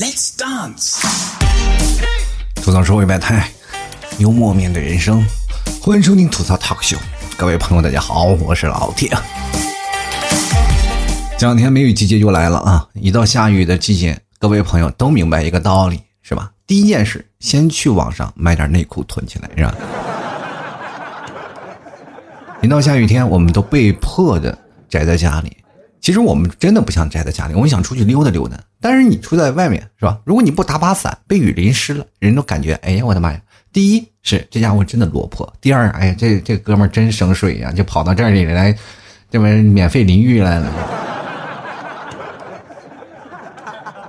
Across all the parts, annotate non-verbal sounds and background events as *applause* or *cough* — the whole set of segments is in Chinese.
Let's dance。吐槽社会百态，幽默面对人生，欢迎收听吐槽 talk 秀。各位朋友，大家好，我是老铁。这两天梅雨季节又来了啊！一到下雨的季节，各位朋友都明白一个道理，是吧？第一件事，先去网上买点内裤囤起来，是吧？一到下雨天，我们都被迫的宅在家里。其实我们真的不想宅在家里，我们想出去溜达溜达。但是你出在外面，是吧？如果你不打把伞，被雨淋湿了，人都感觉，哎呀，我的妈呀！第一是这家伙真的落魄，第二，哎呀，这这哥们真省水呀，就跑到这里来，这边免费淋浴来了。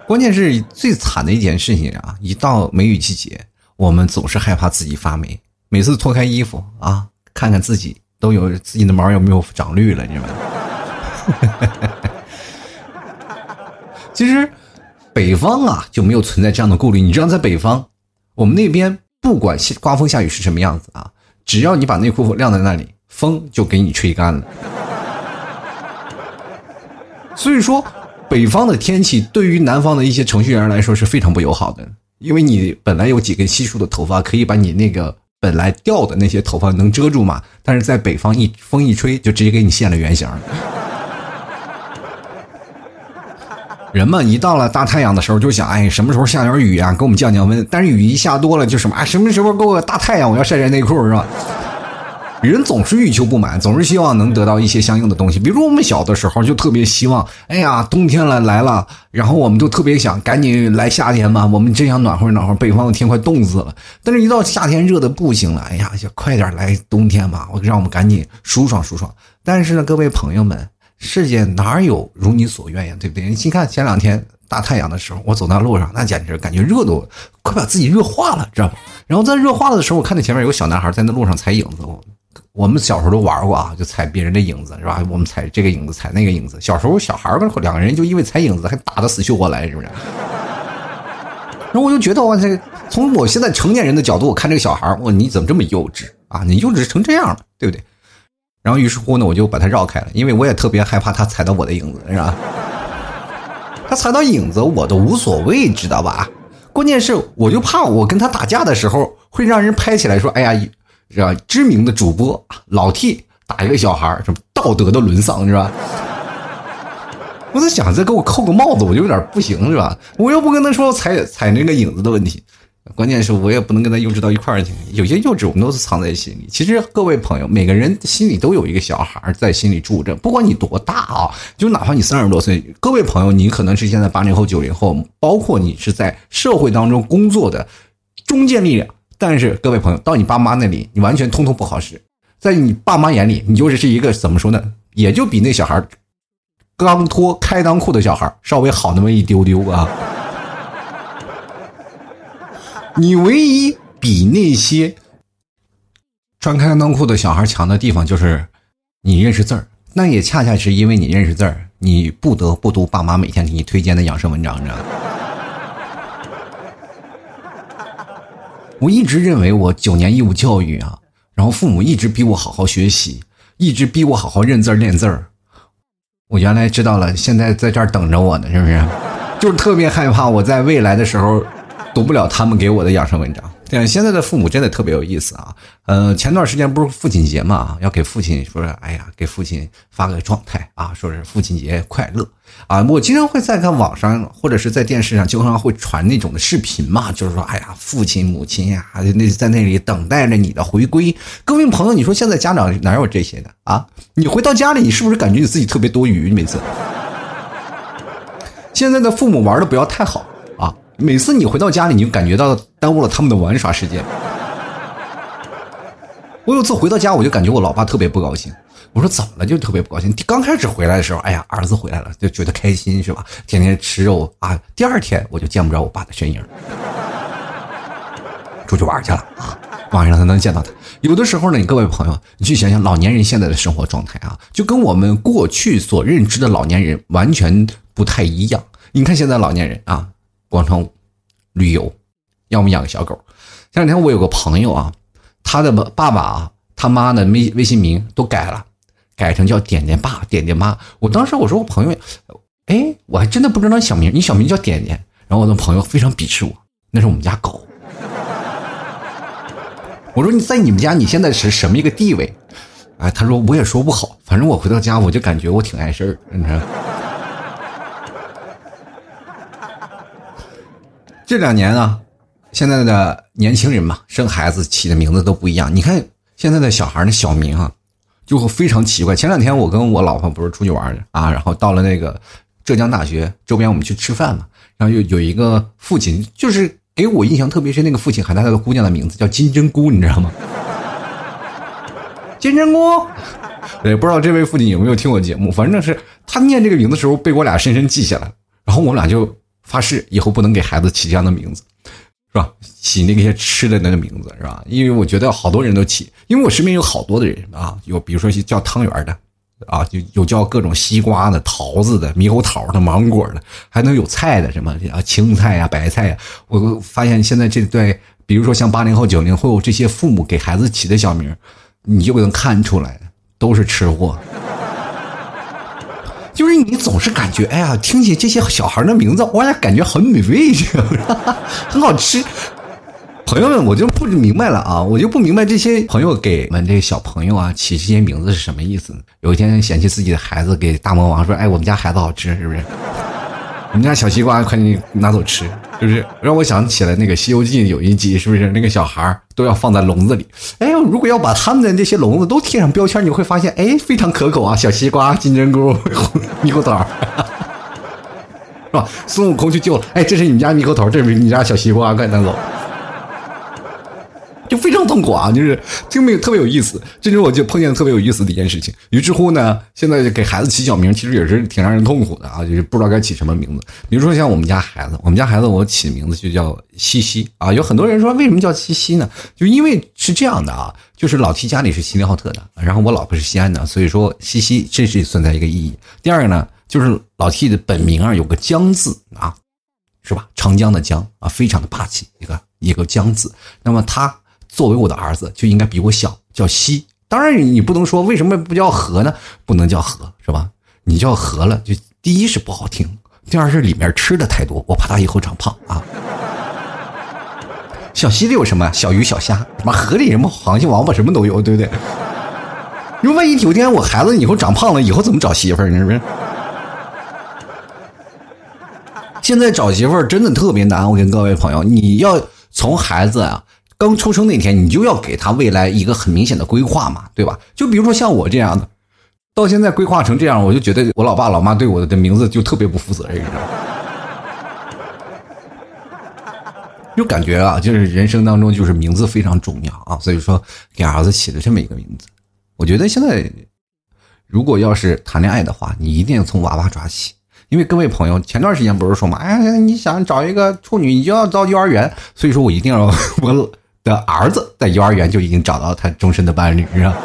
关键是最惨的一件事情啊！一到梅雨季节，我们总是害怕自己发霉，每次脱开衣服啊，看看自己都有自己的毛有没有长绿了，你知道吗？*laughs* 其实北方啊就没有存在这样的顾虑。你知道，在北方，我们那边不管刮风下雨是什么样子啊，只要你把内裤晾在那里，风就给你吹干了。*laughs* 所以说。北方的天气对于南方的一些程序员来说是非常不友好的，因为你本来有几根稀疏的头发，可以把你那个本来掉的那些头发能遮住嘛，但是在北方一风一吹，就直接给你现了原形。人们一到了大太阳的时候，就想，哎，什么时候下点雨啊，给我们降降温？但是雨一下多了，就什么，哎，什么时候给我大太阳，我要晒晒内裤，是吧？人总是欲求不满，总是希望能得到一些相应的东西。比如我们小的时候就特别希望，哎呀，冬天了来了，然后我们就特别想赶紧来夏天吧，我们真想暖和暖和。北方的天快冻死了，但是一到夏天热的不行了，哎呀，就快点来冬天吧，我让我们赶紧舒爽舒爽。但是呢，各位朋友们，世界哪有如你所愿呀，对不对？你看前两天大太阳的时候，我走在路上，那简直感觉热都快把自己热化了，知道吗？然后在热化了的时候，我看到前面有个小男孩在那路上踩影子。我们小时候都玩过啊，就踩别人的影子是吧？我们踩这个影子，踩那个影子。小时候小孩儿两个人就因为踩影子还打得死去活来，是不是？然后我就觉得，我这从我现在成年人的角度，我看这个小孩儿，我你怎么这么幼稚啊？你幼稚成这样了，对不对？然后于是乎呢，我就把他绕开了，因为我也特别害怕他踩到我的影子，是吧？他踩到影子我都无所谓，知道吧？关键是我就怕我跟他打架的时候会让人拍起来说，哎呀。是吧？知名的主播老 T 打一个小孩什么道德的沦丧是吧？我在想，再给我扣个帽子，我就有点不行是吧？我又不跟他说踩踩那个影子的问题，关键是我也不能跟他幼稚到一块儿去。有些幼稚我们都是藏在心里。其实各位朋友，每个人心里都有一个小孩在心里住着，不管你多大啊，就哪怕你三十多岁，各位朋友，你可能是现在八零后、九零后，包括你是在社会当中工作的中坚力量。但是各位朋友，到你爸妈那里，你完全通通不好使。在你爸妈眼里，你就是一个怎么说呢？也就比那小孩刚脱开裆裤的小孩稍微好那么一丢丢啊。你唯一比那些穿开裆裤的小孩强的地方，就是你认识字儿。那也恰恰是因为你认识字儿，你不得不读爸妈每天给你推荐的养生文章，知道吗？*laughs* 我一直认为我九年义务教育啊，然后父母一直逼我好好学习，一直逼我好好认字儿练字儿。我原来知道了，现在在这儿等着我呢，是不是？就是特别害怕我在未来的时候读不了他们给我的养生文章。对，现在的父母真的特别有意思啊。呃，前段时间不是父亲节嘛，要给父亲说，哎呀，给父亲发个状态啊，说是父亲节快乐啊。我经常会在看网上或者是在电视上，经常会传那种的视频嘛，就是说，哎呀，父亲母亲呀，那在那里等待着你的回归。各位朋友，你说现在家长哪有这些的啊？你回到家里，你是不是感觉你自己特别多余？每次，*laughs* 现在的父母玩的不要太好。每次你回到家里，你就感觉到耽误了他们的玩耍时间。我有次回到家，我就感觉我老爸特别不高兴。我说怎么了？就特别不高兴。刚开始回来的时候，哎呀，儿子回来了，就觉得开心是吧？天天吃肉啊。第二天我就见不着我爸的身影，出去玩去了啊。晚上才能见到他。有的时候呢，你各位朋友，你去想想老年人现在的生活状态啊，就跟我们过去所认知的老年人完全不太一样。你看现在老年人啊。广场舞、旅游，要么养个小狗。前两天我有个朋友啊，他的爸爸啊，他妈的微微信名都改了，改成叫点点爸、点点妈。我当时我说我朋友，哎，我还真的不知道小名，你小名叫点点。然后我的朋友非常鄙视我，那是我们家狗。*laughs* 我说你在你们家你现在是什么一个地位？哎，他说我也说不好，反正我回到家我就感觉我挺碍事儿，你知道。这两年呢，现在的年轻人嘛，生孩子起的名字都不一样。你看现在的小孩的小名啊，就会非常奇怪。前两天我跟我老婆不是出去玩啊，然后到了那个浙江大学周边，我们去吃饭嘛，然后有有一个父亲，就是给我印象特别深，那个父亲喊他那个姑娘的名字叫金针菇，你知道吗？金针菇，也不知道这位父亲有没有听我节目，反正是他念这个名字的时候被我俩深深记下来，然后我俩就。发誓以后不能给孩子起这样的名字，是吧？起那些吃的那个名字，是吧？因为我觉得好多人都起，因为我身边有好多的人啊，有比如说叫汤圆的，啊，就有叫各种西瓜的、桃子的、猕猴桃的、芒果的，还能有菜的，什么啊青菜呀、白菜呀。我发现现在这对，比如说像八零后、九零后这些父母给孩子起的小名，你就能看出来，都是吃货。就是你总是感觉，哎呀，听起这些小孩的名字，我俩感觉很美味，*laughs* 很好吃。朋友们，我就不明白了啊，*laughs* 我就不明白这些朋友给我们这小朋友啊起这些名字是什么意思。有一天嫌弃自己的孩子给大魔王说：“哎，我们家孩子好吃，是不是？我们家小西瓜，快点拿走吃。”是不是让我想起了那个《西游记》有一集，是不是那个小孩都要放在笼子里？哎，如果要把他们的那些笼子都贴上标签，你会发现，哎，非常可口啊，小西瓜、金针菇、*laughs* 猕猴桃，*laughs* 是吧？孙悟空去救了，哎，这是你们家猕猴桃，这是你家小西瓜，快拿走。就非常痛苦啊，就是特别特别有意思。这是我就碰见特别有意思的一件事情。于是乎呢，现在给孩子起小名，其实也是挺让人痛苦的啊，就是不知道该起什么名字。比如说像我们家孩子，我们家孩子我起的名字就叫西西啊。有很多人说为什么叫西西呢？就因为是这样的啊，就是老七家里是锡林浩特的，然后我老婆是西安的，所以说西西这是存在一个意义。第二个呢，就是老七的本名啊有个江字啊，是吧？长江的江啊，非常的霸气，一个一个江字。那么他。作为我的儿子，就应该比我小，叫西。当然，你不能说为什么不叫和呢？不能叫和，是吧？你叫和了，就第一是不好听，第二是里面吃的太多，我怕他以后长胖啊。*laughs* 小溪里有什么？小鱼小虾，什么河里什么螃蟹王八什么都有，对不对？你万一有一天我孩子以后长胖了，以后怎么找媳妇儿呢？是不是？现在找媳妇儿真的特别难，我跟各位朋友，你要从孩子啊。刚出生那天，你就要给他未来一个很明显的规划嘛，对吧？就比如说像我这样的，到现在规划成这样，我就觉得我老爸老妈对我的名字就特别不负责任，你知道吗？*laughs* 就感觉啊，就是人生当中就是名字非常重要啊，所以说给儿子起了这么一个名字。我觉得现在如果要是谈恋爱的话，你一定要从娃娃抓起，因为各位朋友前段时间不是说嘛，哎，你想找一个处女，你就要到幼儿园，所以说我一定要 *laughs* 我。的儿子在幼儿园就已经找到他终身的伴侣，是吧？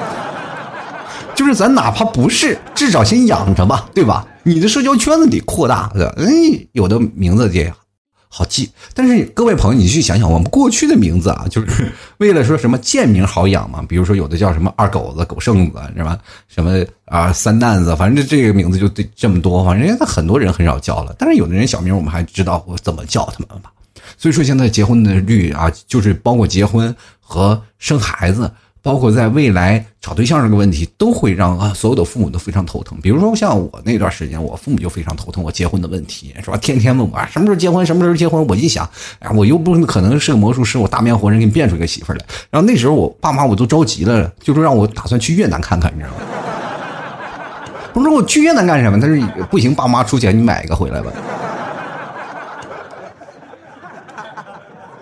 就是咱哪怕不是，至少先养着吧，对吧？你的社交圈子得扩大，对吧？哎，有的名字也好记，但是各位朋友，你去想想，我们过去的名字啊，就是 *laughs* 为了说什么贱名好养嘛？比如说有的叫什么二狗子、狗剩子，是吧？什么啊三蛋子，反正这这个名字就这这么多，反正很多人很少叫了。但是有的人小名我们还知道我怎么叫他们吧。所以说，现在结婚的率啊，就是包括结婚和生孩子，包括在未来找对象这个问题，都会让啊所有的父母都非常头疼。比如说像我那段时间，我父母就非常头疼我结婚的问题，是吧？天天问我啊什么时候结婚，什么时候结婚。我一想，啊我又不可能是个魔术师，我大面活人给你变出一个媳妇来。然后那时候我爸妈我都着急了，就说让我打算去越南看看，你知道吗？我说我去越南干什么？他说不行，爸妈出钱，你买一个回来吧。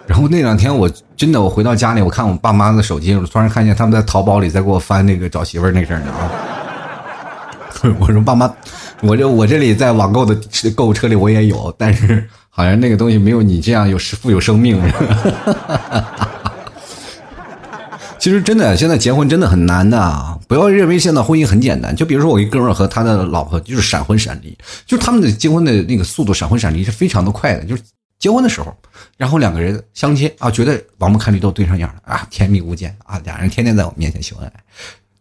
然后那两天我真的，我回到家里，我看我爸妈的手机，我突然看见他们在淘宝里在给我翻那个找媳妇那事儿呢啊！*laughs* 我说爸妈，我这我这里在网购的购物车里我也有，但是好像那个东西没有你这样有富有生命。*laughs* 其实真的，现在结婚真的很难的，不要认为现在婚姻很简单。就比如说我一哥们和他的老婆就是闪婚闪离，就是他们的结婚的那个速度闪婚闪离是非常的快的，就是。结婚的时候，然后两个人相亲啊，觉得王八看绿豆对上眼了啊，甜蜜无间啊，俩人天天在我面前秀恩爱，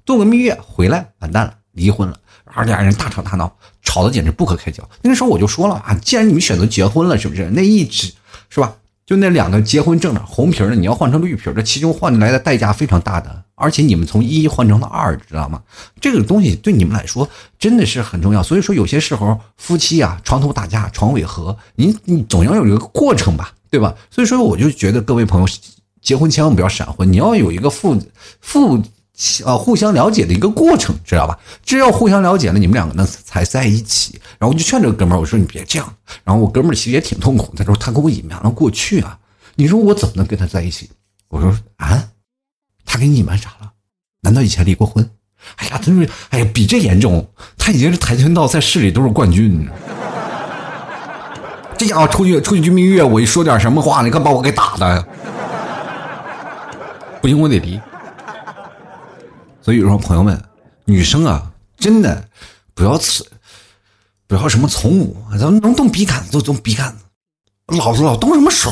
度个蜜月回来完蛋了，离婚了，而俩人大吵大闹，吵得简直不可开交。那个时候我就说了啊，既然你们选择结婚了，是不是？那一纸是吧？就那两个结婚证的红皮的，你要换成绿皮的，其中换来的代价非常大的。而且你们从一换成了二，知道吗？这个东西对你们来说真的是很重要。所以说，有些时候夫妻啊，床头打架床尾和，你你总要有一个过程吧，对吧？所以说，我就觉得各位朋友结婚千万不要闪婚，你要有一个父父。呃，互相了解的一个过程，知道吧？只要互相了解了，你们两个呢才在一起。然后我就劝这个哥们儿，我说你别这样。然后我哥们儿其实也挺痛苦，他说他跟我隐瞒了过去啊。你说我怎么能跟他在一起？我说啊，他给你隐瞒啥了？难道以前离过婚？哎呀，真是，哎呀，比这严重。他已经是跆拳道在市里都是冠军。这家伙出去出去军蜜月，我一说点什么话，你看把我给打的。不行，我得离。所以说，朋友们，女生啊，真的不要吃，不要什么从武，咱们能动笔杆子就动笔杆子，老子老动什么手？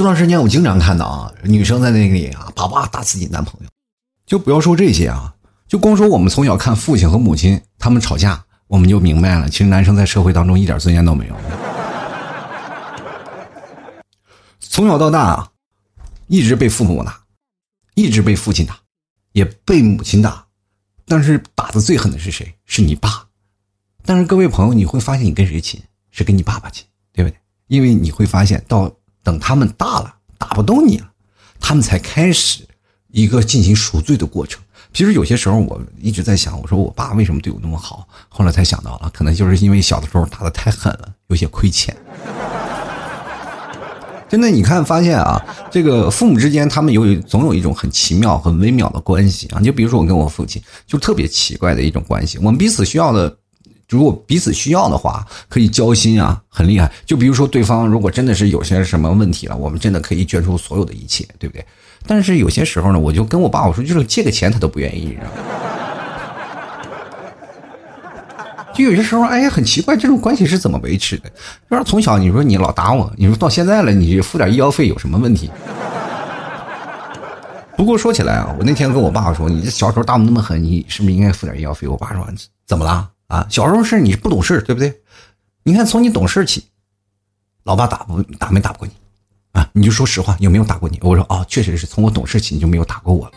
这段时间我经常看到啊，女生在那里啊，啪啪打自己男朋友，就不要说这些啊，就光说我们从小看父亲和母亲他们吵架，我们就明白了，其实男生在社会当中一点尊严都没有。从小到大。一直被父母打，一直被父亲打，也被母亲打，但是打的最狠的是谁？是你爸。但是各位朋友，你会发现你跟谁亲？是跟你爸爸亲，对不对？因为你会发现，到等他们大了，打不动你了，他们才开始一个进行赎罪的过程。其实有些时候，我一直在想，我说我爸为什么对我那么好？后来才想到了，可能就是因为小的时候打的太狠了，有些亏欠。真的，你看，发现啊，这个父母之间，他们有总有一种很奇妙、很微妙的关系啊。就比如说我跟我父亲，就特别奇怪的一种关系。我们彼此需要的，如果彼此需要的话，可以交心啊，很厉害。就比如说对方如果真的是有些什么问题了，我们真的可以捐出所有的一切，对不对？但是有些时候呢，我就跟我爸我说，就是借个钱他都不愿意，你知道吗？就有些时候，哎呀，很奇怪，这种关系是怎么维持的？就是从小你说你老打我，你说到现在了，你付点医药费有什么问题？不过说起来啊，我那天跟我爸说，你这小时候打我那么狠，你是不是应该付点医药费？我爸说怎么了？啊，小时候是你不懂事，对不对？你看从你懂事起，老爸打不打没打过你？啊，你就说实话，有没有打过你？我说哦，确实是从我懂事起你就没有打过我。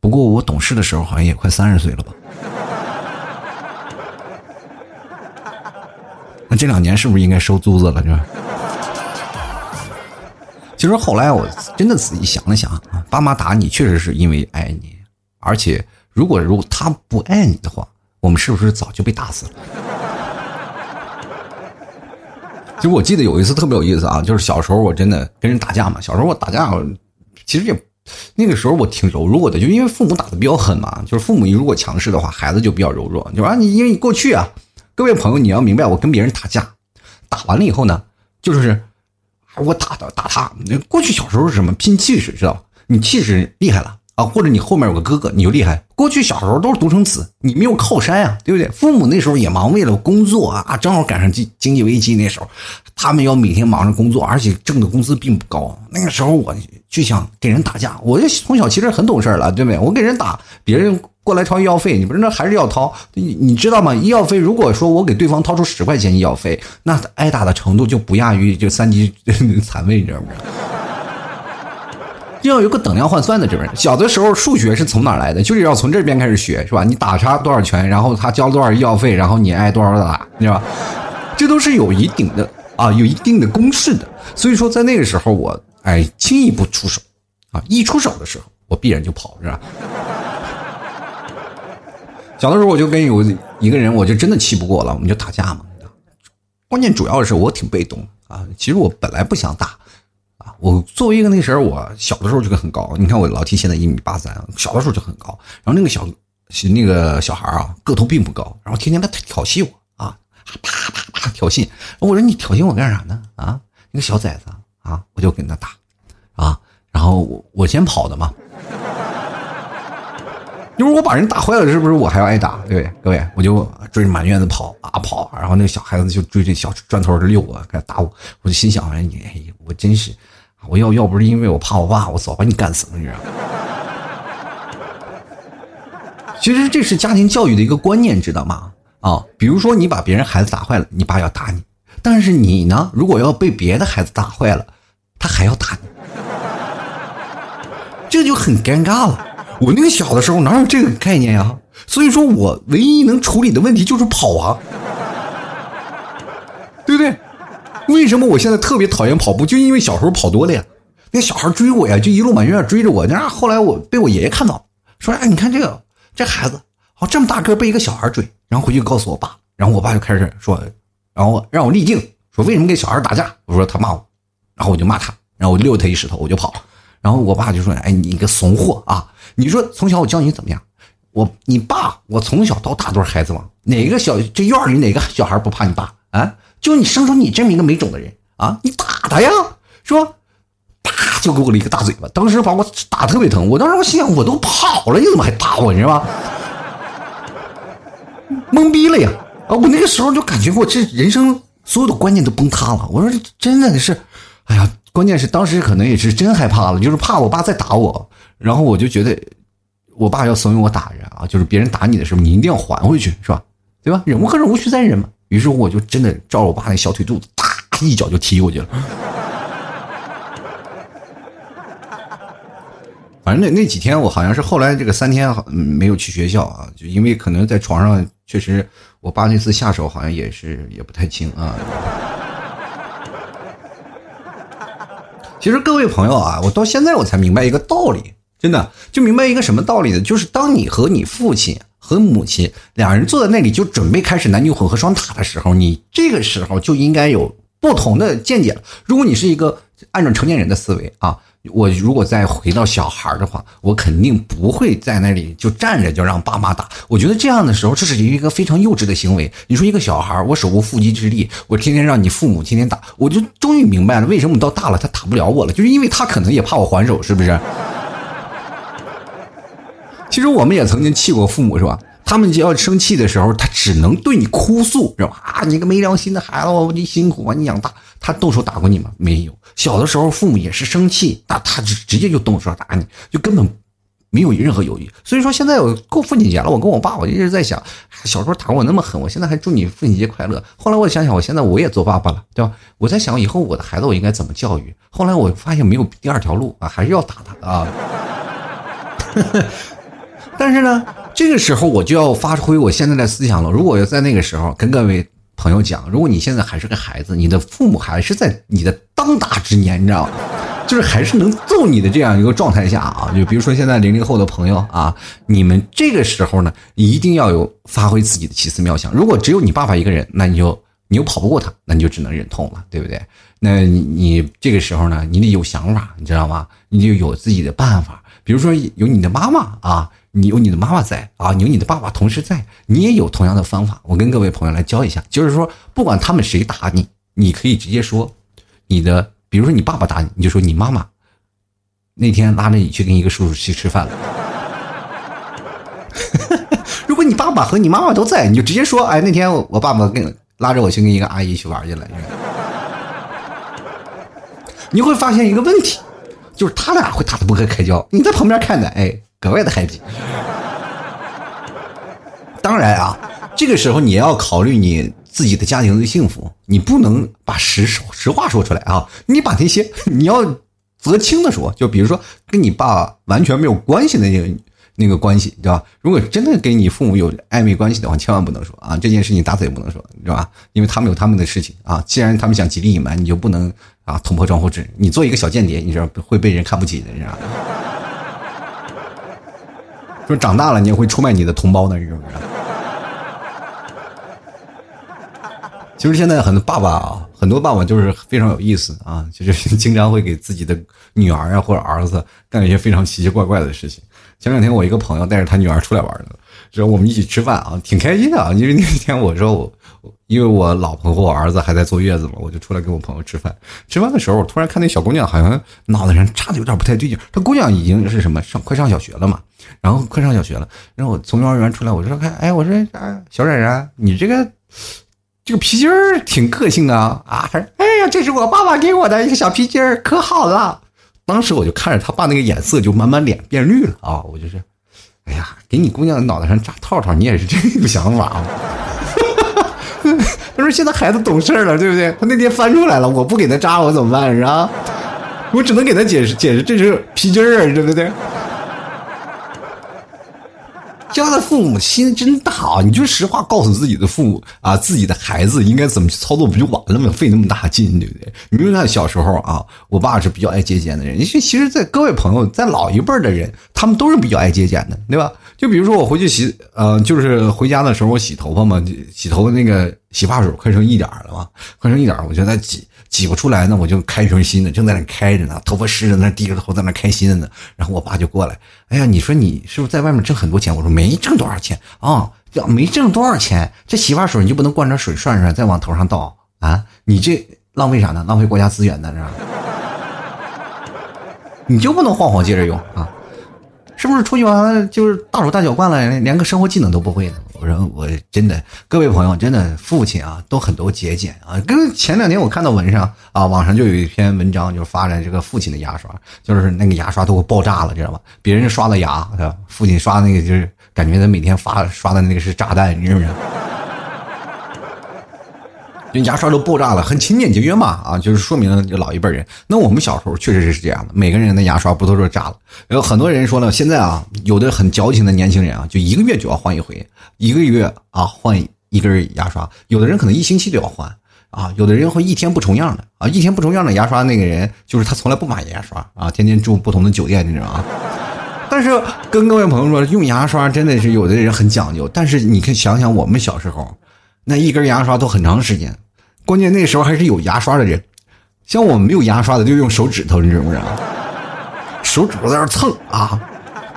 不过我懂事的时候好像也快三十岁了吧？那这两年是不是应该收租子了？是吧，其实后来我真的仔细想了想啊，爸妈打你确实是因为爱你，而且如果如果他不爱你的话，我们是不是早就被打死了？其实我记得有一次特别有意思啊，就是小时候我真的跟人打架嘛。小时候我打架，其实也那个时候我挺柔弱的，就因为父母打的比较狠嘛。就是父母如果强势的话，孩子就比较柔弱。就说啊，你因为你过去啊。各位朋友，你要明白，我跟别人打架，打完了以后呢，就是我打的打他。过去小时候是什么拼气势，知道吧？你气势厉害了啊，或者你后面有个哥哥，你就厉害。过去小时候都是独生子，你没有靠山呀，对不对？父母那时候也忙，为了工作啊，正好赶上经经济危机那时候，他们要每天忙着工作，而且挣的工资并不高。那个时候我就想给人打架，我就从小其实很懂事了，对不对？我给人打别人。过来掏医药费，你不是那还是要掏？你你知道吗？医药费如果说我给对方掏出十块钱医药费，那挨打的程度就不亚于就三级 *laughs* 残废，你知道吗？要有个等量换算的，这边小的时候数学是从哪来的？就是要从这边开始学，是吧？你打他多少拳，然后他交多少医药费，然后你挨多少打，知道吧？这都是有一定的啊，有一定的公式的。所以说，在那个时候，我哎轻易不出手啊，一出手的时候，我必然就跑，是吧？*laughs* 小的时候我就跟有一个人，我就真的气不过了，我们就打架嘛。关键主要是我挺被动啊，其实我本来不想打啊。我作为一个那时候我小的时候就很高，你看我老 T 现在一米八三，小的时候就很高。然后那个小那个小孩啊，个头并不高，然后天天他挑衅我啊，啪啪啪挑衅。我说你挑衅我干啥呢？啊，那个小崽子啊，我就跟他打啊，然后我我先跑的嘛。因为我把人打坏了，是不是我还要挨打？对不对？各位，我就追着满院子跑啊跑，然后那个小孩子就追着小砖头遛我，给他打我。我就心想：哎，你我真是，我要要不是因为我怕我爸，我早把你干死了，你知道吗？其实这是家庭教育的一个观念，知道吗？啊，比如说你把别人孩子打坏了，你爸要打你，但是你呢，如果要被别的孩子打坏了，他还要打你，这就很尴尬了。我那个小的时候哪有这个概念呀？所以说我唯一能处理的问题就是跑啊，对不对？为什么我现在特别讨厌跑步？就因为小时候跑多了呀。那小孩追我呀，就一路满院追着我。然后后来我被我爷爷看到，说：“哎，你看这个这孩子，哦，这么大个被一个小孩追。”然后回去告诉我爸，然后我爸就开始说，然后让我立定，说为什么跟小孩打架？我说他骂我，然后我就骂他，然后我溜他一石头我就跑了。然后我爸就说：“哎，你个怂货啊！你说从小我教你怎么样？我你爸我从小到大都是孩子王，哪个小这院里哪个小孩不怕你爸啊？就你生出你这么一个没种的人啊！你打他呀！说。”啪就给我了一个大嘴巴，当时把我打特别疼。我当时我心想，我都跑了，你怎么还打我？你知道吗？*laughs* 懵逼了呀！啊，我那个时候就感觉我这人生所有的观念都崩塌了。我说真的是，哎呀，关键是当时可能也是真害怕了，就是怕我爸再打我。然后我就觉得，我爸要怂恿我打人啊，就是别人打你的时候，你一定要还回去，是吧？对吧？忍无可忍，无需再忍嘛。于是我就真的照着我爸那小腿肚子，啪一脚就踢过去了。反正那那几天我好像是后来这个三天没有去学校啊，就因为可能在床上确实我爸那次下手好像也是也不太轻啊。其实各位朋友啊，我到现在我才明白一个道理，真的就明白一个什么道理呢？就是当你和你父亲和母亲两人坐在那里就准备开始男女混合双打的时候，你这个时候就应该有不同的见解了。如果你是一个按照成年人的思维啊。我如果再回到小孩的话，我肯定不会在那里就站着就让爸妈打。我觉得这样的时候，这是一个非常幼稚的行为。你说一个小孩，我手无缚鸡之力，我天天让你父母天天打，我就终于明白了为什么到大了他打不了我了，就是因为他可能也怕我还手，是不是？*laughs* 其实我们也曾经气过父母，是吧？他们就要生气的时候，他只能对你哭诉，是吧？啊，你个没良心的孩子，我你辛苦把，你养大。他动手打过你吗？没有。小的时候，父母也是生气，那他直直接就动手打你，就根本没有任何犹豫。所以说，现在我过父亲节了，我跟我爸，我一直在想，小时候打我那么狠，我现在还祝你父亲节快乐。后来我想想，我现在我也做爸爸了，对吧？我在想以后我的孩子我应该怎么教育。后来我发现没有第二条路啊，还是要打他啊。*laughs* 但是呢，这个时候我就要发挥我现在的思想了。如果要在那个时候跟各位。朋友讲，如果你现在还是个孩子，你的父母还是在你的当打之年，你知道吗？就是还是能揍你的这样一个状态下啊，就比如说现在零零后的朋友啊，你们这个时候呢，一定要有发挥自己的奇思妙想。如果只有你爸爸一个人，那你就你又跑不过他，那你就只能忍痛了，对不对？那你你这个时候呢，你得有想法，你知道吗？你就有自己的办法，比如说有你的妈妈啊。你有你的妈妈在啊，你有你的爸爸同时在，你也有同样的方法。我跟各位朋友来教一下，就是说，不管他们谁打你，你可以直接说，你的，比如说你爸爸打你，你就说你妈妈那天拉着你去跟一个叔叔去吃饭了。*laughs* 如果你爸爸和你妈妈都在，你就直接说，哎，那天我爸爸跟拉着我去跟一个阿姨去玩去了。*laughs* 你会发现一个问题，就是他俩会打的不可开交，你在旁边看的，哎。格外的害己。当然啊，这个时候你要考虑你自己的家庭的幸福，你不能把实实话说出来啊。你把那些你要择轻的说，就比如说跟你爸完全没有关系的那个那个关系，对吧？如果真的跟你父母有暧昧关系的话，千万不能说啊。这件事情打死也不能说，你知道吧？因为他们有他们的事情啊。既然他们想极力隐瞒，你就不能啊捅破窗户纸。你做一个小间谍，你知道会被人看不起的，你知道。说长大了你也会出卖你的同胞的，是不是？其实现在很多爸爸啊，很多爸爸就是非常有意思啊，就是 *laughs* 经常会给自己的女儿啊或者儿子干一些非常奇奇怪怪的事情。前两天我一个朋友带着他女儿出来玩的，然后我们一起吃饭啊，挺开心的啊。因为那天我说我。因为我老婆和我儿子还在坐月子嘛，我就出来跟我朋友吃饭。吃饭的时候，我突然看那小姑娘好像脑袋上插的有点不太对劲。她姑娘已经是什么上快上小学了嘛，然后快上小学了。然后我从幼儿园出来，我就说看，哎，我说啊，小冉冉，你这个这个皮筋儿挺个性啊。啊，哎呀，这是我爸爸给我的一个小皮筋儿，可好了。当时我就看着他爸那个眼色就慢慢脸变绿了啊，我就是。哎呀，给你姑娘脑袋上扎套套，你也是这 *laughs* 个想法啊？*laughs* 他说现在孩子懂事了，对不对？他那天翻出来了，我不给他扎，我怎么办？是吧？我只能给他解释解释，这是皮筋儿，对不对？家的父母心真大啊！你就实话告诉自己的父母啊，自己的孩子应该怎么去操作，不就完了吗？费那么大劲，对不对？你比如看小时候啊，我爸是比较爱节俭的人。你其实，在各位朋友，在老一辈的人，他们都是比较爱节俭的，对吧？就比如说我回去洗，呃，就是回家的时候我洗头发嘛，洗头发那个洗发水快剩一点了嘛，快剩一点，我就在挤。挤不出来呢，我就开一瓶新的，正在那开着呢，头发湿着，那低着头在那开新的呢。然后我爸就过来，哎呀，你说你是不是在外面挣很多钱？我说没挣多少钱啊，没挣多少钱。这洗发水你就不能灌点水涮涮，再往头上倒啊？你这浪费啥呢？浪费国家资源呢，是吧？你就不能晃晃接着用啊？是不是出去玩就是大手大脚惯了，连个生活技能都不会呢？我说我真的，各位朋友，真的父亲啊，都很多节俭啊。跟前两天我看到文上啊，网上就有一篇文章，就发了这个父亲的牙刷，就是那个牙刷都给爆炸了，知道吧？别人刷的牙，父亲刷那个就是感觉他每天发刷的那个是炸弹，你知不知道？牙刷都爆炸了，很勤俭节约嘛啊，就是说明了老一辈人。那我们小时候确实是这样的，每个人的牙刷不都是炸了？有很多人说呢，现在啊，有的很矫情的年轻人啊，就一个月就要换一回，一个月啊换一根牙刷。有的人可能一星期都要换啊，有的人会一天不重样的啊，一天不重样的牙刷那个人就是他从来不买牙刷啊，天天住不同的酒店，你知道吗？但是跟各位朋友说，用牙刷真的是有的人很讲究，但是你可以想想我们小时候。那一根牙刷都很长时间，关键那时候还是有牙刷的人，像我们没有牙刷的就用手指头，你知不知道？手指头在那蹭啊。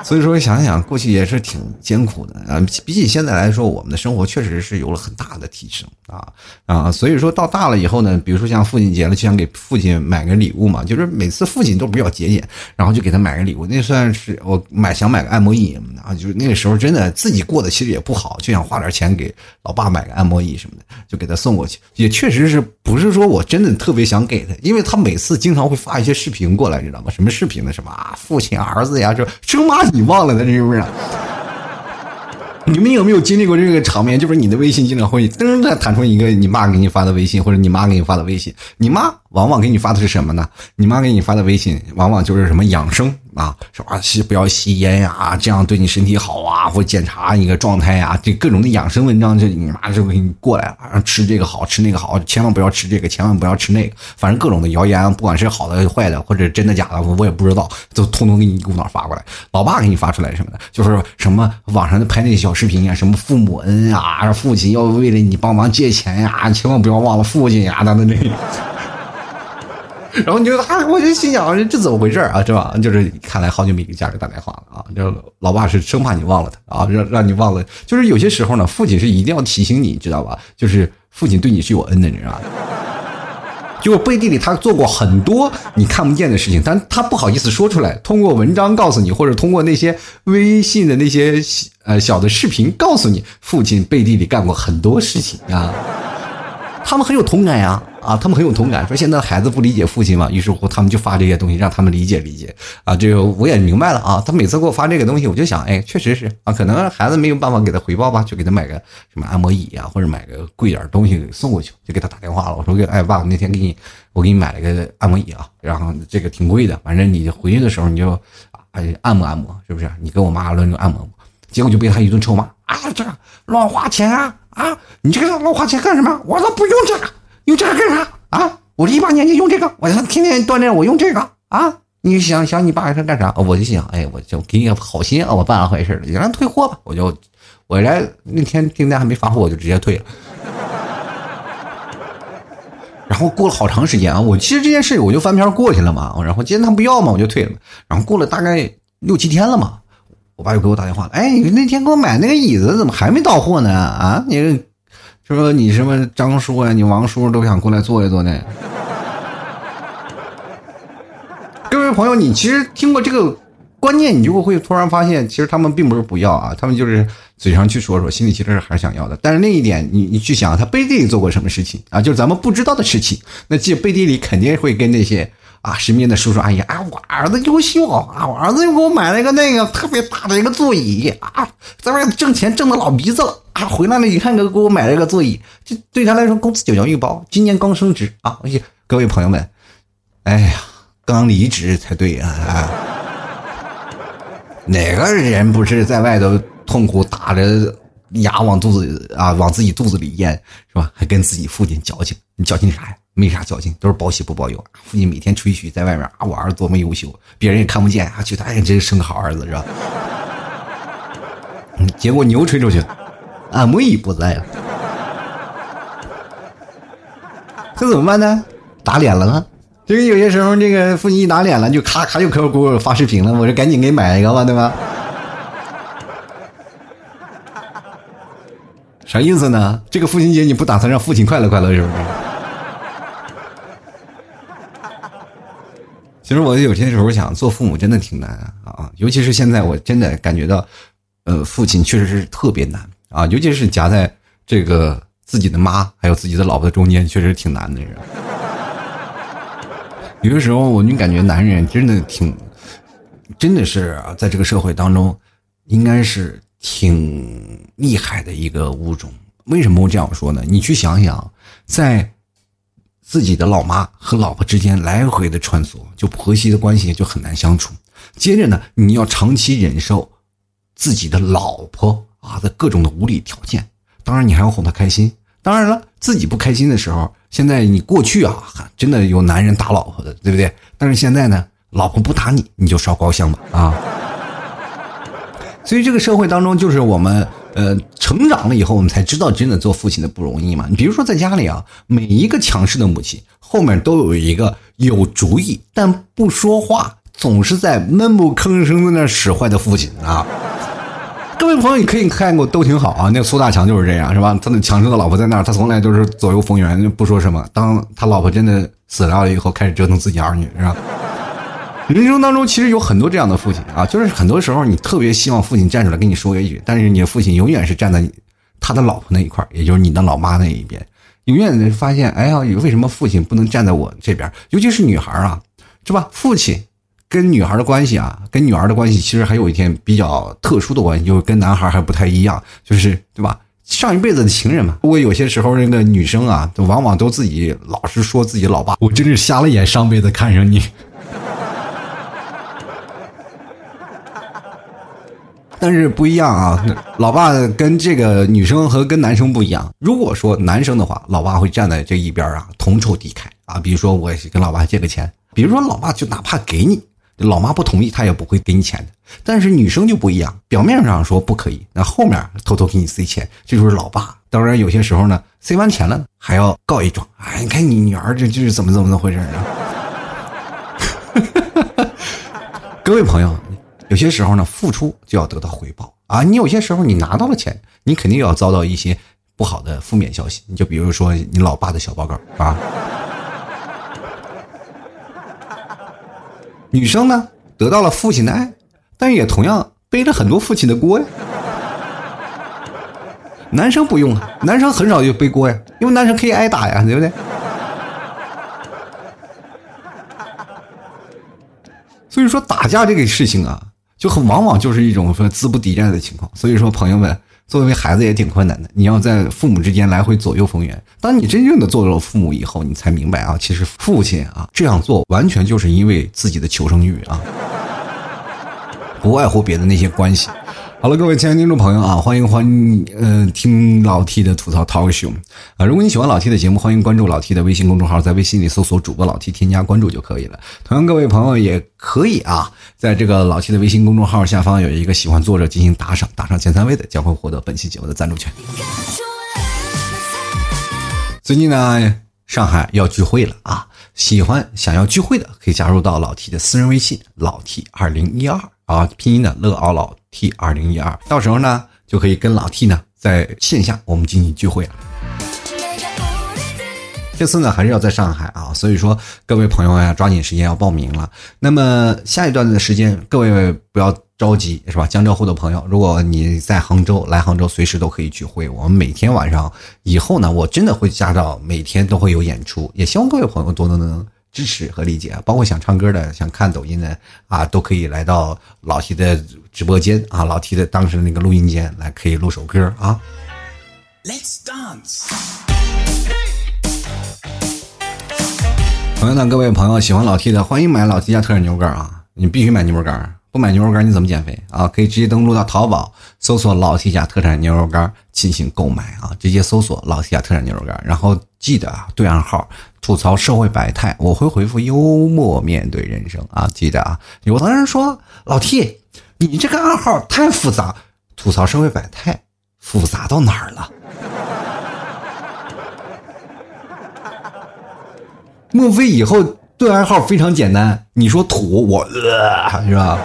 所以说，想想过去也是挺艰苦的啊。比起现在来说，我们的生活确实是有了很大的提升啊啊。所以说到大了以后呢，比如说像父亲节了，就想给父亲买个礼物嘛。就是每次父亲都比较节俭，然后就给他买个礼物。那算是我买想买个按摩椅啊。就是那个时候真的自己过得其实也不好，就想花点钱给老爸买个按摩椅什么的，就给他送过去。也确实是不是说我真的特别想给他，因为他每次经常会发一些视频过来，你知道吗？什么视频呢？什么啊，父亲儿子呀，就生妈。你忘了他是不是？你们有没有经历过这个场面？就是你的微信经常会噔的弹出一个你妈给你发的微信，或者你妈给你发的微信，你妈往往给你发的是什么呢？你妈给你发的微信往往就是什么养生。啊，是吧？吸不要吸烟呀，这样对你身体好啊，或检查一个状态呀，这各种的养生文章，就你妈就给你过来了，吃这个好吃那个好，千万不要吃这个，千万不要吃那个，反正各种的谣言，不管是好的坏的，或者真的假的，我也不知道，都通通给你一股脑发过来。老爸给你发出来什么的，就是什么网上拍那些小视频呀，什么父母恩啊，父亲要为了你帮忙借钱呀，千万不要忘了父亲呀，等等这。然后你就啊，我就心想，这怎么回事啊？是吧？就是看来好久没给家里打电话了啊！这老爸是生怕你忘了他啊，让让你忘了。就是有些时候呢，父亲是一定要提醒你，知道吧？就是父亲对你是有恩的，你知道吧？就背地里他做过很多你看不见的事情，但他不好意思说出来，通过文章告诉你，或者通过那些微信的那些呃小的视频告诉你，父亲背地里干过很多事情啊。他们很有同感呀。啊，啊他们很有同感，说现在孩子不理解父亲嘛，于是乎他们就发这些东西让他们理解理解。啊，这个我也明白了啊。他每次给我发这个东西，我就想，哎，确实是啊，可能孩子没有办法给他回报吧，就给他买个什么按摩椅啊，或者买个贵点东西送过去，就给他打电话了。我说，哎，爸，那天给你，我给你买了个按摩椅啊，然后这个挺贵的，反正你回去的时候你就哎按摩按摩，是不是？你跟我妈轮流按摩。结果就被他一顿臭骂，啊，这个乱花钱啊啊！你这个乱花钱干什么？我都不用这个。用这个干啥啊？我这一把年纪用这个，我天天锻炼，我用这个啊？你想想你爸是干啥？我就想，哎，我就给你个好心啊，我办了坏事了，你让退货吧。我就，我来那天订单还没发货，我就直接退了。然后过了好长时间啊，我其实这件事我就翻篇过去了嘛。然后既然他不要嘛，我就退了。然后过了大概六七天了嘛，我爸又给我打电话了，哎，你那天给我买那个椅子怎么还没到货呢？啊，你。说你什么张叔呀，你王叔都想过来坐一坐呢。各位朋友，你其实听过这个观念，你就会突然发现，其实他们并不是不要啊，他们就是嘴上去说说，心里其实还是想要的。但是那一点，你你去想，他背地里做过什么事情啊？就是咱们不知道的事情。那这背地里肯定会跟那些啊，身边的叔叔阿姨啊，我儿子优秀啊，我儿子又给我买了一个那个特别大的一个座椅啊，在外挣钱挣的老鼻子了啊，回来了一看给给我买了一个座椅，这对他来说工资九牛一包，今年刚升职啊！哎呀，各位朋友们，哎呀，刚离职才对呀！哪个人不是在外头痛苦打着牙往肚子啊往自己肚子里咽是吧？还跟自己父亲矫情，你矫情啥呀？没啥矫情，都是报喜不报忧。父亲每天吹嘘在外面啊，我儿子多么优秀，别人也看不见啊，觉得哎，真是生个好儿子是吧？*laughs* 结果牛吹出去，俺母已不在了，这怎么办呢？打脸了吗？这个有些时候，这个父亲一打脸了，就咔咔就给我发视频了，我说赶紧给买一个吧，对吧？*laughs* 啥意思呢？这个父亲节你不打算让父亲快乐快乐是不是？其实我有些时候想做父母真的挺难啊，尤其是现在我真的感觉到，呃，父亲确实是特别难啊，尤其是夹在这个自己的妈还有自己的老婆的中间，确实挺难的。*laughs* 有的时候我就感觉男人真的挺，真的是在这个社会当中，应该是挺厉害的一个物种。为什么我这样说呢？你去想想，在。自己的老妈和老婆之间来回的穿梭，就婆媳的关系就很难相处。接着呢，你要长期忍受自己的老婆啊的各种的无理条件，当然你还要哄她开心。当然了，自己不开心的时候，现在你过去啊，真的有男人打老婆的，对不对？但是现在呢，老婆不打你，你就烧高香吧啊。所以这个社会当中，就是我们。呃，成长了以后，我们才知道真的做父亲的不容易嘛。你比如说，在家里啊，每一个强势的母亲后面都有一个有主意但不说话，总是在闷不吭声在那使坏的父亲啊。*laughs* 各位朋友，你可以看过都挺好啊。那个苏大强就是这样，是吧？他的强势的老婆在那儿，他从来都是左右逢源，不说什么。当他老婆真的死掉了以后，开始折腾自己儿女，是吧？*laughs* 人生当中其实有很多这样的父亲啊，就是很多时候你特别希望父亲站出来跟你说一句，但是你的父亲永远是站在他的老婆那一块也就是你的老妈那一边，永远发现，哎呀，为什么父亲不能站在我这边？尤其是女孩啊，是吧？父亲跟女孩的关系啊，跟女儿的关系其实还有一天比较特殊的关系，就跟男孩还不太一样，就是对吧？上一辈子的情人嘛。不过有些时候那个女生啊，往往都自己老是说自己老爸，我真是瞎了眼，上辈子看上你。但是不一样啊，老爸跟这个女生和跟男生不一样。如果说男生的话，老爸会站在这一边啊，同仇敌忾啊。比如说我跟老爸借个钱，比如说老爸就哪怕给你，老妈不同意，他也不会给你钱的。但是女生就不一样，表面上说不可以，那后面偷偷给你塞钱，这就是老爸。当然有些时候呢，塞完钱了还要告一状，哎，你看你女儿这就是怎么怎么怎么回事啊？*laughs* 各位朋友。有些时候呢，付出就要得到回报啊！你有些时候你拿到了钱，你肯定要遭到一些不好的负面消息。你就比如说你老爸的小报告啊。*laughs* 女生呢，得到了父亲的爱，但也同样背着很多父亲的锅呀。男生不用啊，男生很少就背锅呀，因为男生可以挨打呀，对不对？所以说打架这个事情啊。就很往往就是一种说资不抵债的情况，所以说朋友们，作为孩子也挺困难的。你要在父母之间来回左右逢源。当你真正的做了父母以后，你才明白啊，其实父亲啊这样做完全就是因为自己的求生欲啊，不外乎别的那些关系。好了，各位亲爱的听众朋友啊，欢迎欢呃听老 T 的吐槽 talk show 啊！如果你喜欢老 T 的节目，欢迎关注老 T 的微信公众号，在微信里搜索主播老 T，添加关注就可以了。同样，各位朋友也可以啊，在这个老 T 的微信公众号下方有一个喜欢作者进行打赏，打赏前三位的将会获得本期节目的赞助权。最近呢，上海要聚会了啊！喜欢想要聚会的，可以加入到老 T 的私人微信老 T 二零一二啊，拼音的乐奥老。T 二零一二，到时候呢就可以跟老 T 呢在线下我们进行聚会了。这次呢还是要在上海啊，所以说各位朋友呀，抓紧时间要报名了。那么下一段的时间，各位不要着急，是吧？江浙沪的朋友，如果你在杭州，来杭州随时都可以聚会。我们每天晚上以后呢，我真的会加到每天都会有演出，也希望各位朋友多多能。支持和理解。包括想唱歌的、想看抖音的啊，都可以来到老 T 的直播间啊，老 T 的当时那个录音间来，可以录首歌啊。Let's dance。同样的，各位朋友喜欢老 T 的，欢迎买老 T 家特产牛肉干啊！你必须买牛肉干。不买牛肉干你怎么减肥啊？可以直接登录到淘宝，搜索老 T 家特产牛肉干进行购买啊！直接搜索老 T 家特产牛肉干，然后记得啊，对暗号吐槽社会百态，我会回复幽默面对人生啊！记得啊！有的人说老 T，你这个暗号太复杂，吐槽社会百态复杂到哪儿了？*laughs* 莫非以后对暗号非常简单？你说土我呃是吧？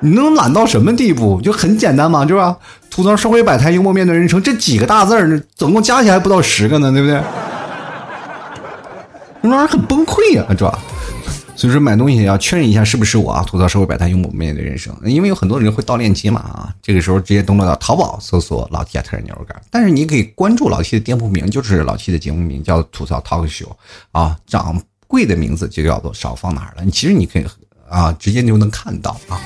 你能懒到什么地步？就很简单嘛，是吧？吐槽社会百态，幽默面对人生，这几个大字儿，总共加起来不到十个呢，对不对？那玩意儿很崩溃呀，是吧？所以说买东西要确认一下是不是我啊！吐槽社会百态，幽默面对人生，因为有很多人会盗链接嘛啊！这个时候直接登录到淘宝，搜索老 T 特产牛肉干。但是你可以关注老 T 的店铺名，就是老 T 的节目名叫吐槽 talk show 啊，掌柜的名字就叫做少放哪儿了。你其实你可以。啊，直接就能看到啊，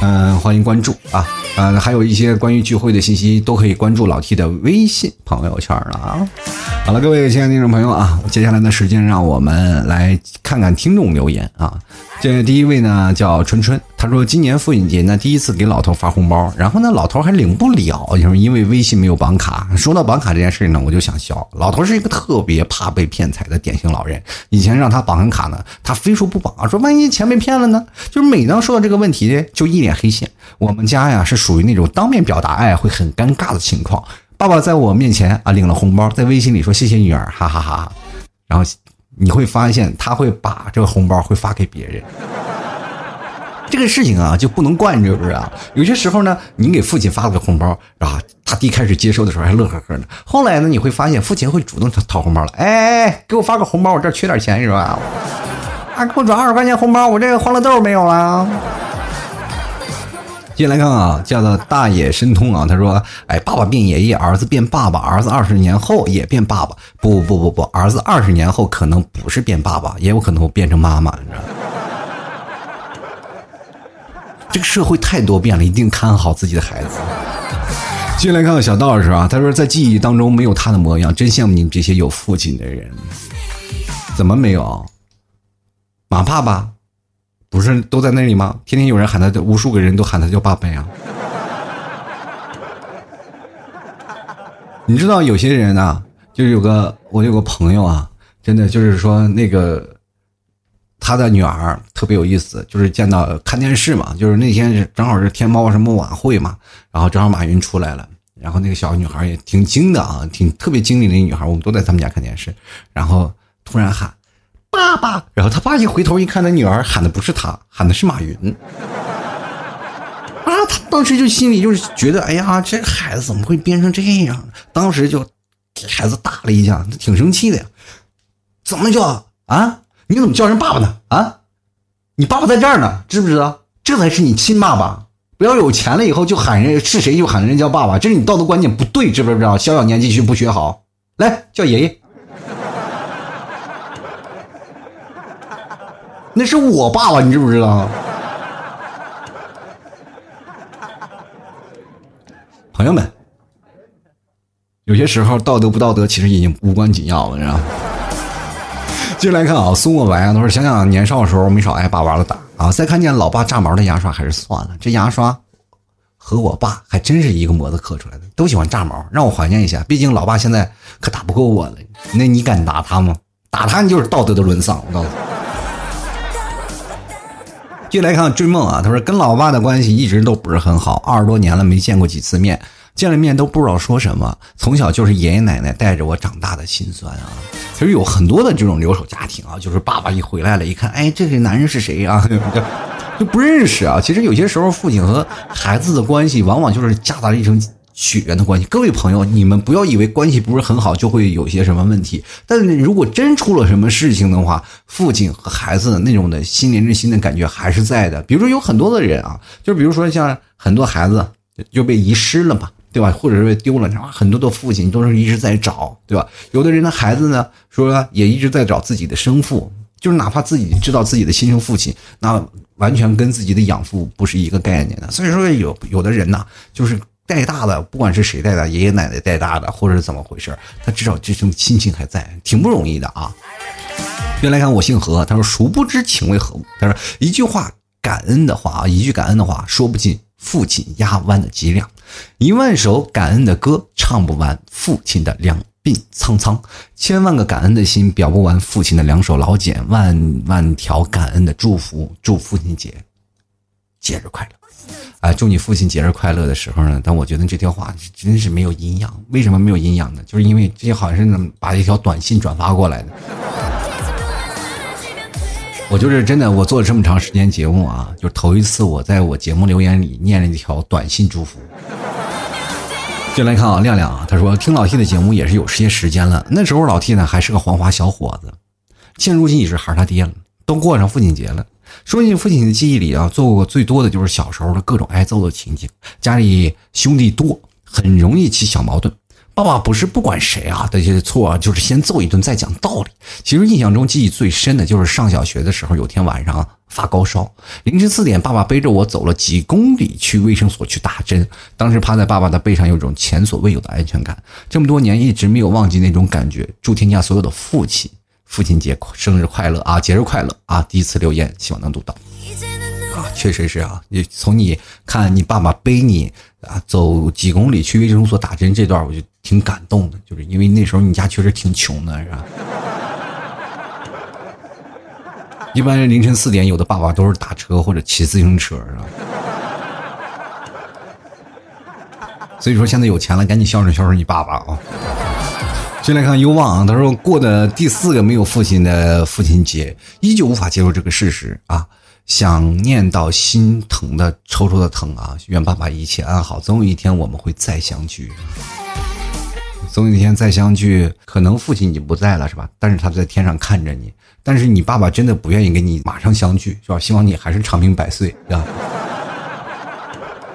嗯，欢迎关注啊，嗯，还有一些关于聚会的信息都可以关注老 T 的微信朋友圈了啊。好了，各位亲爱的听众朋友啊，接下来的时间让我们来看看听众留言啊。这第一位呢叫春春，他说今年父亲节呢第一次给老头发红包，然后呢老头还领不了，就是因为微信没有绑卡。说到绑卡这件事呢，我就想笑。老头是一个特别怕被骗财的典型老人，以前让他绑卡呢，他非说不绑，说万一钱被骗了呢？就是每当说到这个问题，就一脸黑线。我们家呀是属于那种当面表达爱会很尴尬的情况。爸爸在我面前啊领了红包，在微信里说谢谢女儿，哈哈哈，然后。你会发现他会把这个红包会发给别人，这个事情啊就不能惯，着不是啊？有些时候呢，你给父亲发了个红包啊，他第一开始接收的时候还乐呵呵的，后来呢，你会发现父亲会主动掏红包了，哎，给我发个红包，我这缺点钱是吧？啊，给我转二十块钱红包，我这个欢乐豆没有了。进来看啊，叫做大野申通啊。他说：“哎，爸爸变爷爷，儿子变爸爸，儿子二十年后也变爸爸。不不不不不，儿子二十年后可能不是变爸爸，也有可能会变成妈妈。你知道这个社会太多变了，一定看好自己的孩子。”进来看看小道士啊。他说：“在记忆当中没有他的模样，真羡慕你们这些有父亲的人。怎么没有？马爸爸。”不是都在那里吗？天天有人喊他，无数个人都喊他叫爸爸呀。你知道有些人啊，就是有个我有个朋友啊，真的就是说那个他的女儿特别有意思，就是见到看电视嘛，就是那天正好是天猫什么晚会嘛，然后正好马云出来了，然后那个小女孩也挺精的啊，挺特别精灵的女孩，我们都在他们家看电视，然后突然喊。爸爸，然后他爸一回头一看，他女儿喊的不是他，喊的是马云。啊，他当时就心里就是觉得，哎呀，这孩子怎么会变成这样？当时就给孩子打了一下，挺生气的呀。怎么叫啊？你怎么叫人爸爸呢？啊？你爸爸在这儿呢，知不知道？这才是你亲爸爸。不要有钱了以后就喊人是谁就喊人叫爸爸，这是你道德观念不对，知不知道？小小年纪就不学好，来叫爷爷。那是我爸爸，你知不知道？*laughs* 朋友们，有些时候道德不道德，其实已经无关紧要了，你知道吗？*laughs* 继续来看啊，苏莫白啊，他说：“想想年少的时候，没少挨爸爸的打啊。再看见老爸炸毛的牙刷，还是算了。这牙刷和我爸还真是一个模子刻出来的，都喜欢炸毛，让我怀念一下。毕竟老爸现在可打不过我了。那你敢打他吗？打他你就是道德的沦丧，我告诉你。”继续来看追梦啊，他说跟老爸的关系一直都不是很好，二十多年了没见过几次面，见了面都不知道说什么。从小就是爷爷奶奶带着我长大的心酸啊。其实有很多的这种留守家庭啊，就是爸爸一回来了，一看，哎，这个男人是谁啊？*laughs* 就不认识啊。其实有些时候父亲和孩子的关系，往往就是夹杂着一层。血缘的关系，各位朋友，你们不要以为关系不是很好就会有些什么问题。但是如果真出了什么事情的话，父亲和孩子那种的心连着心的感觉还是在的。比如说有很多的人啊，就比如说像很多孩子就被遗失了嘛，对吧？或者是丢了，很多的父亲都是一直在找，对吧？有的人的孩子呢，说也一直在找自己的生父，就是哪怕自己知道自己的亲生父亲，那完全跟自己的养父不是一个概念的。所以说，有有的人呢，就是带大的，不管是谁带大，爷爷奶奶带大的，或者是怎么回事，他至少这种亲情还在，挺不容易的啊。原来看我姓何，他说孰不知情为何物。他说一句话感恩的话啊，一句感恩的话说不尽父亲压弯的脊梁。一万首感恩的歌，唱不完父亲的两鬓苍苍；千万个感恩的心，表不完父亲的两手老茧。万万条感恩的祝福，祝父亲节节日快乐！啊，祝你父亲节日快乐的时候呢？但我觉得这条话真是没有营养。为什么没有营养呢？就是因为这好像是把一条短信转发过来的。我就是真的，我做了这么长时间节目啊，就头一次我在我节目留言里念了一条短信祝福。就来看啊，亮亮啊，他说听老 T 的节目也是有些时间了，那时候老 T 呢还是个黄花小伙子，现如今已是孩他爹了，都过上父亲节了。说起父亲的记忆里啊，做过最多的就是小时候的各种挨揍的情景，家里兄弟多，很容易起小矛盾。爸爸不是不管谁啊的些错，就是先揍一顿再讲道理。其实印象中记忆最深的就是上小学的时候，有天晚上发高烧，凌晨四点，爸爸背着我走了几公里去卫生所去打针。当时趴在爸爸的背上，有种前所未有的安全感。这么多年一直没有忘记那种感觉。祝天下所有的父亲父亲节生日快乐啊，节日快乐啊！第一次留言，希望能读到。啊，确实是啊，你从你看你爸爸背你啊走几公里去卫生所打针这段，我就挺感动的，就是因为那时候你家确实挺穷的，是吧？一般凌晨四点，有的爸爸都是打车或者骑自行车，是吧？所以说现在有钱了，赶紧孝顺孝顺你爸爸啊！先来看优望啊，他说过的第四个没有父亲的父亲节，依旧无法接受这个事实啊。想念到心疼的抽抽的疼啊！愿爸爸一切安好，总有一天我们会再相聚。总有一天再相聚，可能父亲已经不在了，是吧？但是他在天上看着你。但是你爸爸真的不愿意跟你马上相聚，是吧？希望你还是长命百岁，是吧？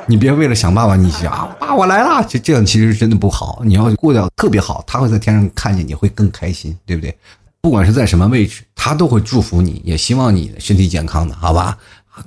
你别为了想爸爸，你想啊，爸我来了，这这样其实真的不好。你要过得特别好，他会在天上看见你会更开心，对不对？不管是在什么位置，他都会祝福你，也希望你身体健康的，好吧？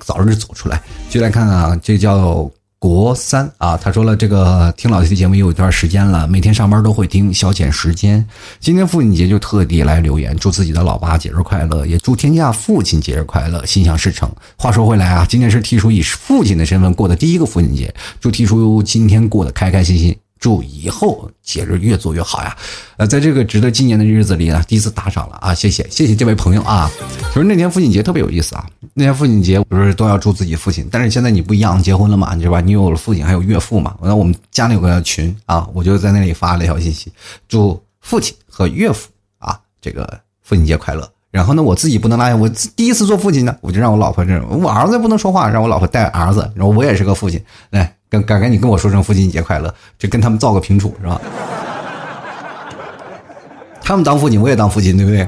早日走出来。就来看看啊，这叫国三啊，他说了，这个听老 T 的节目有一段时间了，每天上班都会听，消遣时间。今天父亲节就特地来留言，祝自己的老爸节日快乐，也祝天下父亲节日快乐，心想事成。话说回来啊，今天是提出以父亲的身份过的第一个父亲节，祝提出今天过得开开心心。祝以后节日越做越好呀！呃，在这个值得纪念的日子里呢，第一次打赏了啊，谢谢谢谢这位朋友啊！就是那天父亲节特别有意思啊，那天父亲节不是都要祝自己父亲，但是现在你不一样，结婚了嘛，你知道吧？你有了父亲，还有岳父嘛？那我们家里有个群啊，我就在那里发了一条信息，祝父亲和岳父啊这个父亲节快乐。然后呢，我自己不能拉，我第一次做父亲呢，我就让我老婆这，我儿子不能说话，让我老婆带儿子，然后我也是个父亲，来。赶赶赶紧跟我说声父亲节快乐，就跟他们造个平处是吧？他们当父亲，我也当父亲，对不对？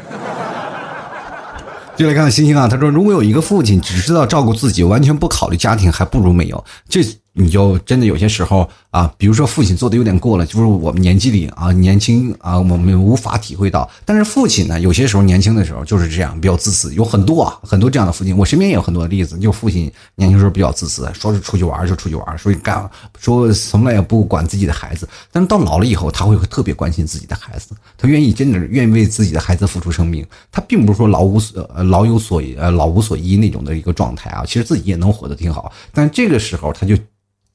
就来看看星星啊，他说：“如果有一个父亲只知道照顾自己，完全不考虑家庭，还不如没有。”这。你就真的有些时候啊，比如说父亲做的有点过了，就是我们年纪里啊年轻啊，我们无法体会到。但是父亲呢，有些时候年轻的时候就是这样，比较自私，有很多啊很多这样的父亲，我身边也有很多例子，就父亲年轻时候比较自私，说是出去玩就出去玩，说干说从来也不管自己的孩子。但是到老了以后，他会特别关心自己的孩子，他愿意真的愿意为自己的孩子付出生命。他并不是说老无所老有所呃老无所依那种的一个状态啊，其实自己也能活得挺好。但这个时候他就。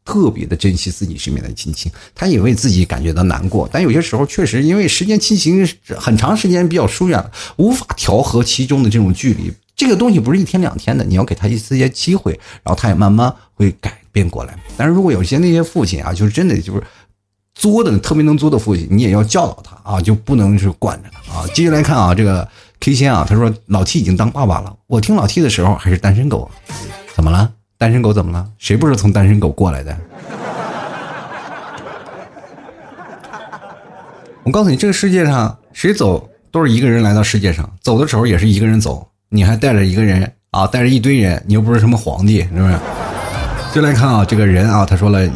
特别的珍惜自己身边的亲情，他也为自己感觉到难过。但有些时候确实因为时间亲情很长时间比较疏远了，无法调和其中的这种距离。这个东西不是一天两天的，你要给他一些机会，然后他也慢慢会改变过来。但是如果有些那些父亲啊，就是真的就是作的特别能作的父亲，你也要教导他啊，就不能是惯着他啊。接下来看啊，这个 K 先啊，他说老 T 已经当爸爸了，我听老 T 的时候还是单身狗，怎么了？单身狗怎么了？谁不是从单身狗过来的？*laughs* 我告诉你，这个世界上谁走都是一个人来到世界上，走的时候也是一个人走。你还带着一个人啊，带着一堆人，你又不是什么皇帝，是不是？就来看啊，这个人啊，他说了。哎呀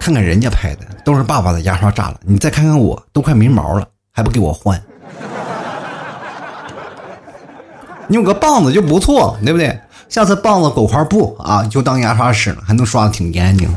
看看人家拍的都是爸爸的牙刷炸了，你再看看我都快没毛了，还不给我换？你有个棒子就不错，对不对？下次棒子狗块布啊，就当牙刷使了，还能刷的挺干净。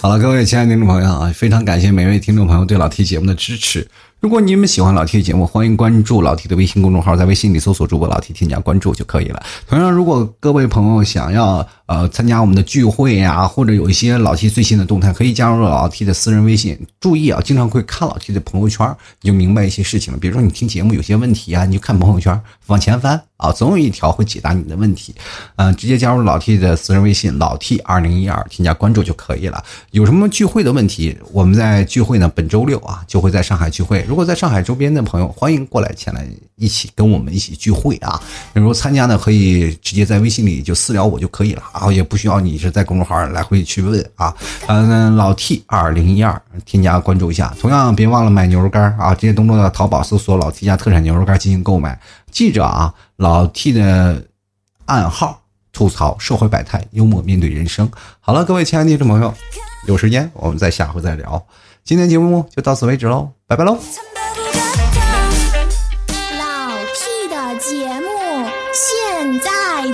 好了，各位亲爱的听众朋友啊，非常感谢每位听众朋友对老 T 节目的支持。如果你们喜欢老 T 的节目，欢迎关注老 T 的微信公众号，在微信里搜索主播老 T，添加关注就可以了。同样，如果各位朋友想要呃参加我们的聚会呀，或者有一些老 T 最新的动态，可以加入老 T 的私人微信。注意啊，经常会看老 T 的朋友圈，你就明白一些事情了。比如说你听节目有些问题啊，你就看朋友圈，往前翻啊，总有一条会解答你的问题。嗯，直接加入老 T 的私人微信老 T 二零一二，添加关注就可以了。有什么聚会的问题，我们在聚会呢，本周六啊就会在上海聚会。如果在上海周边，的朋友欢迎过来前来一起跟我们一起聚会啊！比如参加呢，可以直接在微信里就私聊我就可以了啊，也不需要你是在公众号来回去问啊。嗯，老 T 二零一二添加关注一下，同样别忘了买牛肉干啊！这些动作到淘宝搜索老 T 家特产牛肉干进行购买。记着啊，老 T 的暗号：吐槽社会百态，幽默面对人生。好了，各位亲爱的听众朋友，有时间我们再下回再聊。今天节目就到此为止喽，拜拜喽。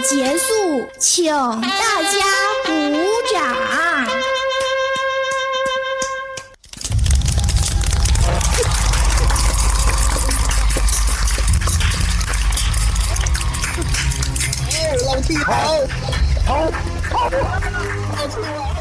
结束，请大家鼓掌。老弟好，好，好，好，好，